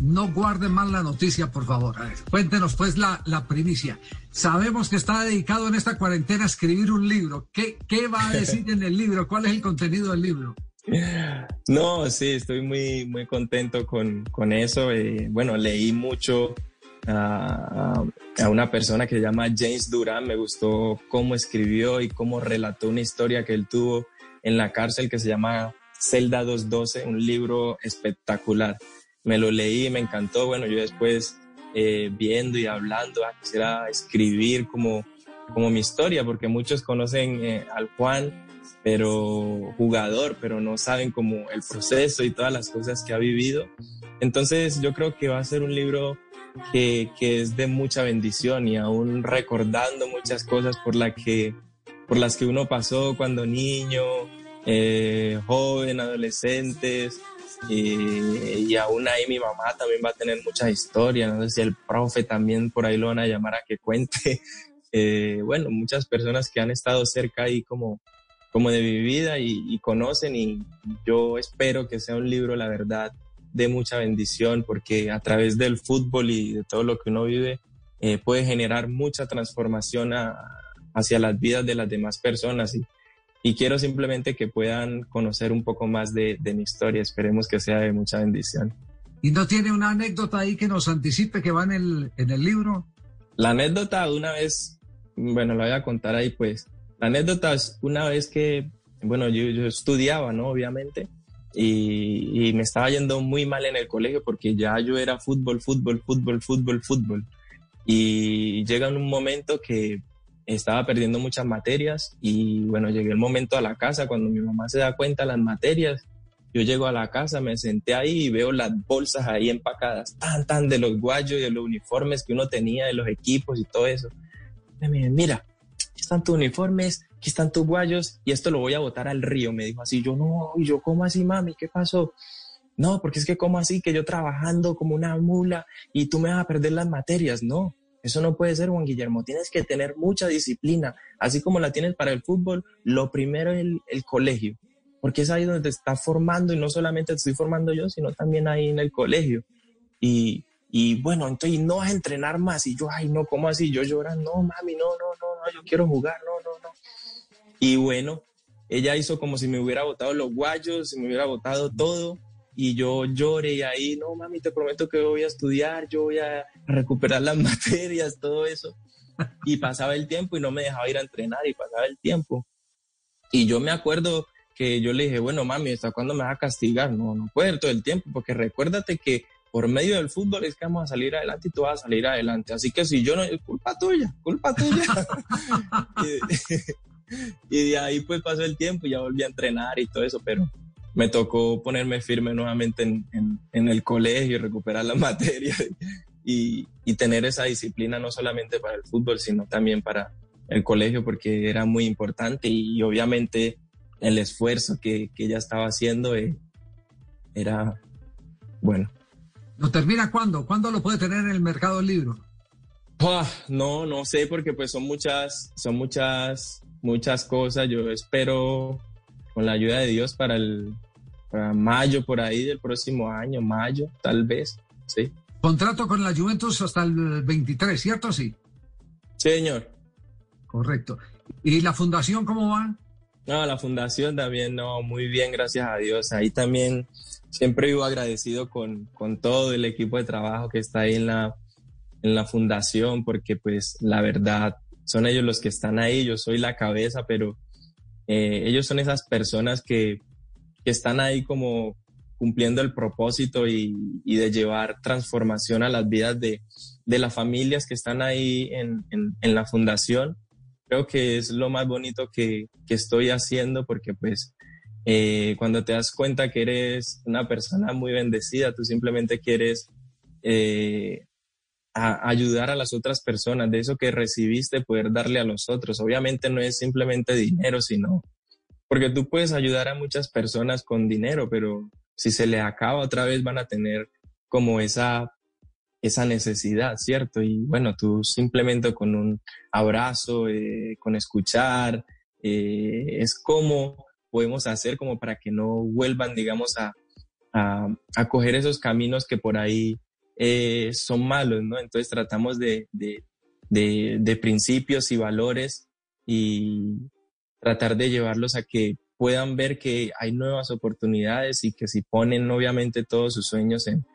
No guarden mal la noticia, por favor. A ver, cuéntenos pues la, la primicia. Sabemos que está dedicado en esta cuarentena a escribir un libro. ¿Qué, qué va a decir en el libro? ¿Cuál es el contenido del libro? No, sí, estoy muy, muy contento con, con eso. Eh, bueno, leí mucho a, a, una persona que se llama James Duran. Me gustó cómo escribió y cómo relató una historia que él tuvo en la cárcel que se llama Celda 212, un libro espectacular. Me lo leí me encantó. Bueno, yo después eh, viendo y hablando, ah, quisiera escribir como, como mi historia, porque muchos conocen eh, al Juan, pero jugador, pero no saben como el proceso y todas las cosas que ha vivido. Entonces yo creo que va a ser un libro que, que, es de mucha bendición y aún recordando muchas cosas por, la que, por las que uno pasó cuando niño, eh, joven, adolescentes. Y, y, aún ahí mi mamá también va a tener muchas historias. No sé si el profe también por ahí lo van a llamar a que cuente. Eh, bueno, muchas personas que han estado cerca ahí como, como de mi vida y, conocen y yo espero que sea un libro, la verdad, de mucha bendición porque a través del fútbol y de todo lo que uno vive eh, puede generar mucha transformación hacia las vidas de las demás personas y, quiero simplemente que puedan conocer un poco más de, de, mi historia. Esperemos que sea de mucha bendición. ¿Y no tiene una anécdota ahí que nos anticipe que va en el, en el libro? La anécdota una vez, bueno, la voy a contar ahí pues. La anécdota es una vez que, bueno, yo, yo estudiaba, ¿no? Obviamente y, y, me estaba yendo muy mal en el colegio porque ya yo era fútbol, fútbol, fútbol, fútbol, fútbol. Y llega un momento que estaba perdiendo muchas materias y bueno, llegué el momento a la casa cuando mi mamá se da cuenta las materias. Yo llego a la casa, me senté ahí y veo las bolsas ahí empacadas, tan, tan de los guayos y de los uniformes que uno tenía, de los equipos y todo eso. Y me mira, aquí están tus uniformes, aquí están tus guayos y esto lo voy a botar al río. Me dijo así, yo no, y yo, ¿cómo así, mami? ¿Qué pasó? No, porque es que, ¿cómo así? Que yo trabajando como una mula y tú me vas a perder las materias. No, eso no puede ser, Juan Guillermo. Tienes que tener mucha disciplina. Así como la tienes para el fútbol, lo primero es el, colegio, porque es ahí donde te está formando y no solamente te estoy formando yo, sino también ahí en el colegio. Y, y bueno, entonces no vas a entrenar más. Y yo, ay, no, ¿cómo así? Yo llorando, no, mami, no, no, no, no, yo quiero jugar, no, no, no. Y bueno, ella hizo como si me hubiera botado los guayos, si me hubiera botado todo. Y yo lloré y ahí, no, mami, te prometo que voy a estudiar, yo voy a recuperar las materias, todo eso. Y pasaba el tiempo y no me dejaba ir a entrenar y pasaba el tiempo. Y yo me acuerdo que yo le dije, bueno, mami, ¿hasta cuándo me vas a castigar? No, no puedo todo el tiempo, porque recuérdate que por medio del fútbol es que vamos a salir adelante y tú vas a salir adelante. Así que si yo no, es culpa tuya, culpa tuya. y de ahí pues pasó el tiempo y ya volví a entrenar y todo eso, pero me tocó ponerme firme nuevamente en, en, en el colegio y recuperar la materia y, y, tener esa disciplina no solamente para el fútbol, sino también para el colegio porque era muy importante y, obviamente el esfuerzo que, que ella estaba haciendo eh, era bueno. ¿Lo termina cuándo? ¿Cuándo lo puede tener en el mercado del libro? no, no sé, porque pues son muchas, son muchas muchas cosas. Yo espero, con la ayuda de Dios, para el para mayo por ahí del próximo año, mayo, tal vez, sí. Contrato con la Juventus hasta el 23, ¿cierto? Sí. Señor. Correcto. ¿Y la fundación cómo va? No, la fundación también, no, muy bien, gracias a Dios. Ahí también siempre vivo agradecido con, con todo el equipo de trabajo que está ahí en la, en la fundación, porque pues la verdad, son ellos los que están ahí, yo soy la cabeza, pero eh, ellos son esas personas que, que, están ahí como cumpliendo el propósito y, y, de llevar transformación a las vidas de, de las familias que están ahí en, en, en, la fundación. Creo que es lo más bonito que, que estoy haciendo porque pues eh, cuando te das cuenta que eres una persona muy bendecida, tú simplemente quieres eh, ayudar a las otras personas, de eso que recibiste, poder darle a los otros. Obviamente no es simplemente dinero, sino porque tú puedes ayudar a muchas personas con dinero, pero si se le acaba otra vez van a tener como esa esa necesidad, ¿cierto? Y bueno, tú simplemente con un abrazo, eh, con escuchar, eh, es como podemos hacer como para que no vuelvan, digamos, a, a, coger esos caminos que por ahí eh, son malos, ¿no? Entonces tratamos de, de, de, principios y valores y tratar de llevarlos a que puedan ver que hay nuevas oportunidades y que si ponen obviamente todos sus sueños en,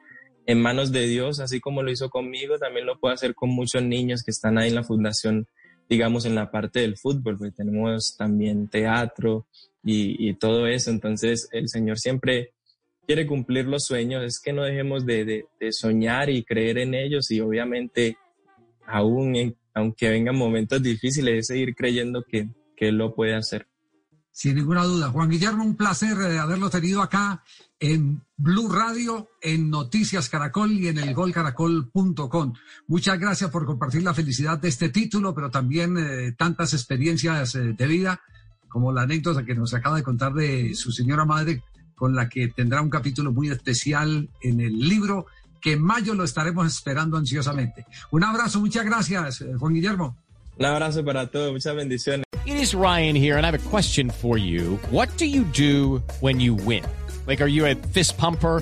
en manos de Dios, así como lo hizo conmigo, también lo puede hacer con muchos niños que están ahí en la fundación, digamos, en la parte del fútbol, porque tenemos también teatro y, todo eso. Entonces, el Señor siempre quiere cumplir los sueños, es que no dejemos de, soñar y creer en ellos y obviamente, aún aunque vengan momentos difíciles, es seguir creyendo que, que lo puede hacer. Sin ninguna duda. Juan Guillermo, un placer de haberlo tenido acá en Blue Radio, en Noticias Caracol y en el golcaracol.com. Muchas gracias por compartir la felicidad de este título, pero también eh, tantas experiencias eh, de vida, como la anécdota que nos acaba de contar de su señora madre, con la que tendrá un capítulo muy especial en el libro, que en mayo lo estaremos esperando ansiosamente. Un abrazo, muchas gracias, eh, Juan Guillermo. Un abrazo para todos, muchas bendiciones. It is Ryan here, and I have a question for you. What do you do when you win? Like, are you a fist pumper?